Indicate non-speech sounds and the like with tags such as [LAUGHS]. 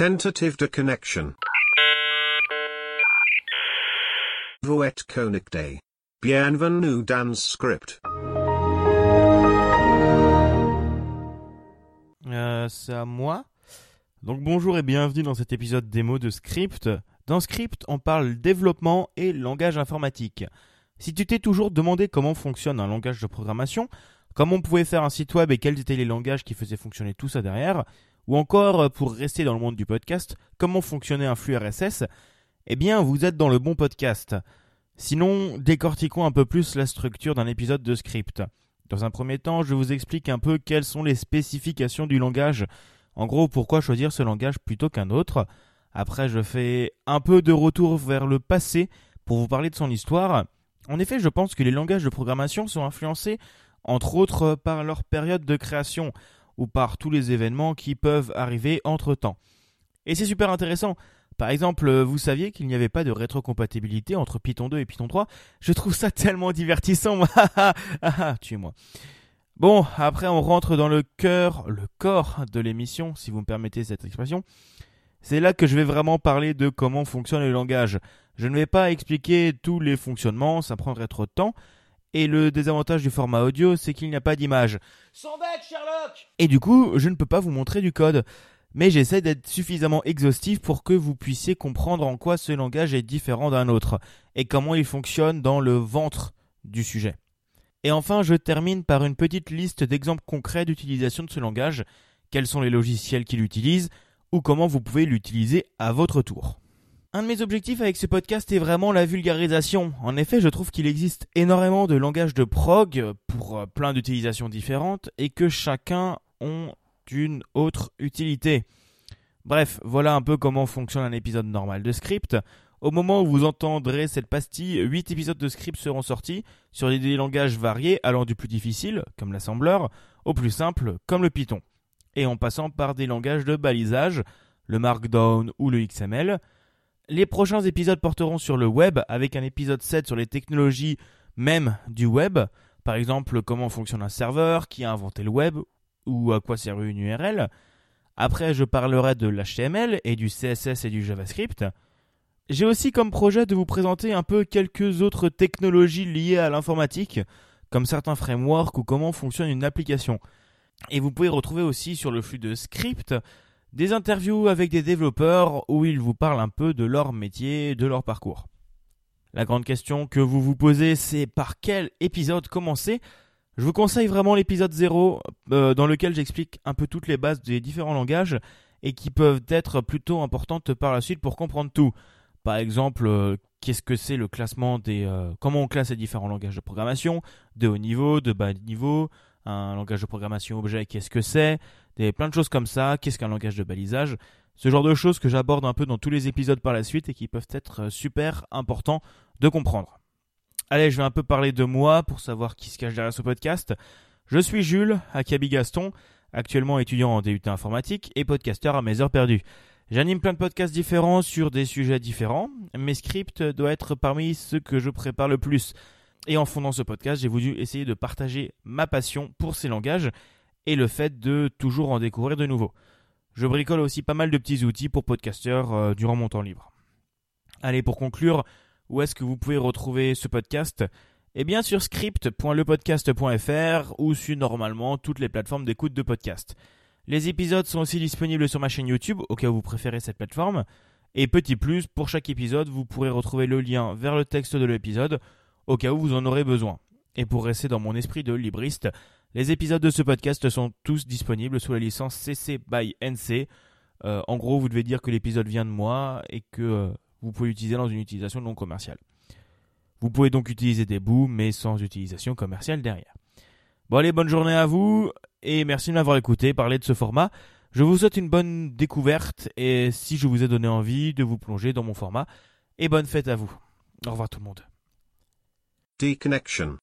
Tentative de connection. Vous êtes connecté. Bienvenue dans script. Euh, c'est à moi. Donc bonjour et bienvenue dans cet épisode démo de Script. Dans Script, on parle développement et langage informatique. Si tu t'es toujours demandé comment fonctionne un langage de programmation, comment on pouvait faire un site web et quels étaient les langages qui faisaient fonctionner tout ça derrière, ou encore, euh, pour rester dans le monde du podcast, comment fonctionnait un flux RSS, eh bien vous êtes dans le bon podcast. Sinon, décortiquons un peu plus la structure d'un épisode de Script. Dans un premier temps, je vous explique un peu quelles sont les spécifications du langage. En gros, pourquoi choisir ce langage plutôt qu'un autre. Après, je fais un peu de retour vers le passé pour vous parler de son histoire. En effet, je pense que les langages de programmation sont influencés, entre autres, par leur période de création ou par tous les événements qui peuvent arriver entre-temps. Et c'est super intéressant. Par exemple, vous saviez qu'il n'y avait pas de rétrocompatibilité entre Python 2 et Python 3 Je trouve ça tellement divertissant, moi. [LAUGHS] Tuez-moi. Bon, après on rentre dans le cœur, le corps de l'émission, si vous me permettez cette expression. C'est là que je vais vraiment parler de comment fonctionne le langage. Je ne vais pas expliquer tous les fonctionnements, ça prendrait trop de temps. Et le désavantage du format audio, c'est qu'il n'y a pas d'image. Sans bec, Sherlock Et du coup, je ne peux pas vous montrer du code. Mais j'essaie d'être suffisamment exhaustif pour que vous puissiez comprendre en quoi ce langage est différent d'un autre, et comment il fonctionne dans le ventre du sujet. Et enfin, je termine par une petite liste d'exemples concrets d'utilisation de ce langage, quels sont les logiciels qu'il utilise, ou comment vous pouvez l'utiliser à votre tour? Un de mes objectifs avec ce podcast est vraiment la vulgarisation. En effet, je trouve qu'il existe énormément de langages de prog pour euh, plein d'utilisations différentes et que chacun ont une autre utilité. Bref, voilà un peu comment fonctionne un épisode normal de script. Au moment où vous entendrez cette pastille, 8 épisodes de script seront sortis sur des langages variés allant du plus difficile, comme l'assembleur, au plus simple, comme le Python, et en passant par des langages de balisage, le Markdown ou le XML, les prochains épisodes porteront sur le web avec un épisode 7 sur les technologies même du web, par exemple comment fonctionne un serveur, qui a inventé le web ou à quoi sert une URL. Après, je parlerai de l'HTML et du CSS et du JavaScript. J'ai aussi comme projet de vous présenter un peu quelques autres technologies liées à l'informatique, comme certains frameworks ou comment fonctionne une application. Et vous pouvez retrouver aussi sur le flux de script des interviews avec des développeurs où ils vous parlent un peu de leur métier, de leur parcours. La grande question que vous vous posez, c'est par quel épisode commencer? Je vous conseille vraiment l'épisode 0, euh, dans lequel j'explique un peu toutes les bases des différents langages et qui peuvent être plutôt importantes par la suite pour comprendre tout. Par exemple, euh, qu'est-ce que c'est le classement des... Euh, comment on classe les différents langages de programmation, de haut niveau, de bas niveau, un langage de programmation objet, qu'est-ce que c'est, plein de choses comme ça, qu'est-ce qu'un langage de balisage, ce genre de choses que j'aborde un peu dans tous les épisodes par la suite et qui peuvent être euh, super importants de comprendre. Allez, je vais un peu parler de moi pour savoir qui se cache derrière ce podcast. Je suis Jules, à Gaston, actuellement étudiant en DUT informatique et podcasteur à mes heures perdues. J'anime plein de podcasts différents sur des sujets différents. Mes scripts doivent être parmi ceux que je prépare le plus. Et en fondant ce podcast, j'ai voulu essayer de partager ma passion pour ces langages et le fait de toujours en découvrir de nouveaux. Je bricole aussi pas mal de petits outils pour podcasteurs euh, durant mon temps libre. Allez, pour conclure, où est-ce que vous pouvez retrouver ce podcast? Eh bien sur script.lepodcast.fr ou sur normalement toutes les plateformes d'écoute de podcast. Les épisodes sont aussi disponibles sur ma chaîne YouTube au cas où vous préférez cette plateforme. Et petit plus, pour chaque épisode, vous pourrez retrouver le lien vers le texte de l'épisode au cas où vous en aurez besoin. Et pour rester dans mon esprit de libriste, les épisodes de ce podcast sont tous disponibles sous la licence CC by NC. Euh, en gros, vous devez dire que l'épisode vient de moi et que euh, vous pouvez l'utiliser dans une utilisation non commerciale. Vous pouvez donc utiliser des bouts, mais sans utilisation commerciale derrière. Bon allez, bonne journée à vous et merci de m'avoir écouté parler de ce format. Je vous souhaite une bonne découverte et si je vous ai donné envie de vous plonger dans mon format, et bonne fête à vous. Au revoir tout le monde. Deconnection.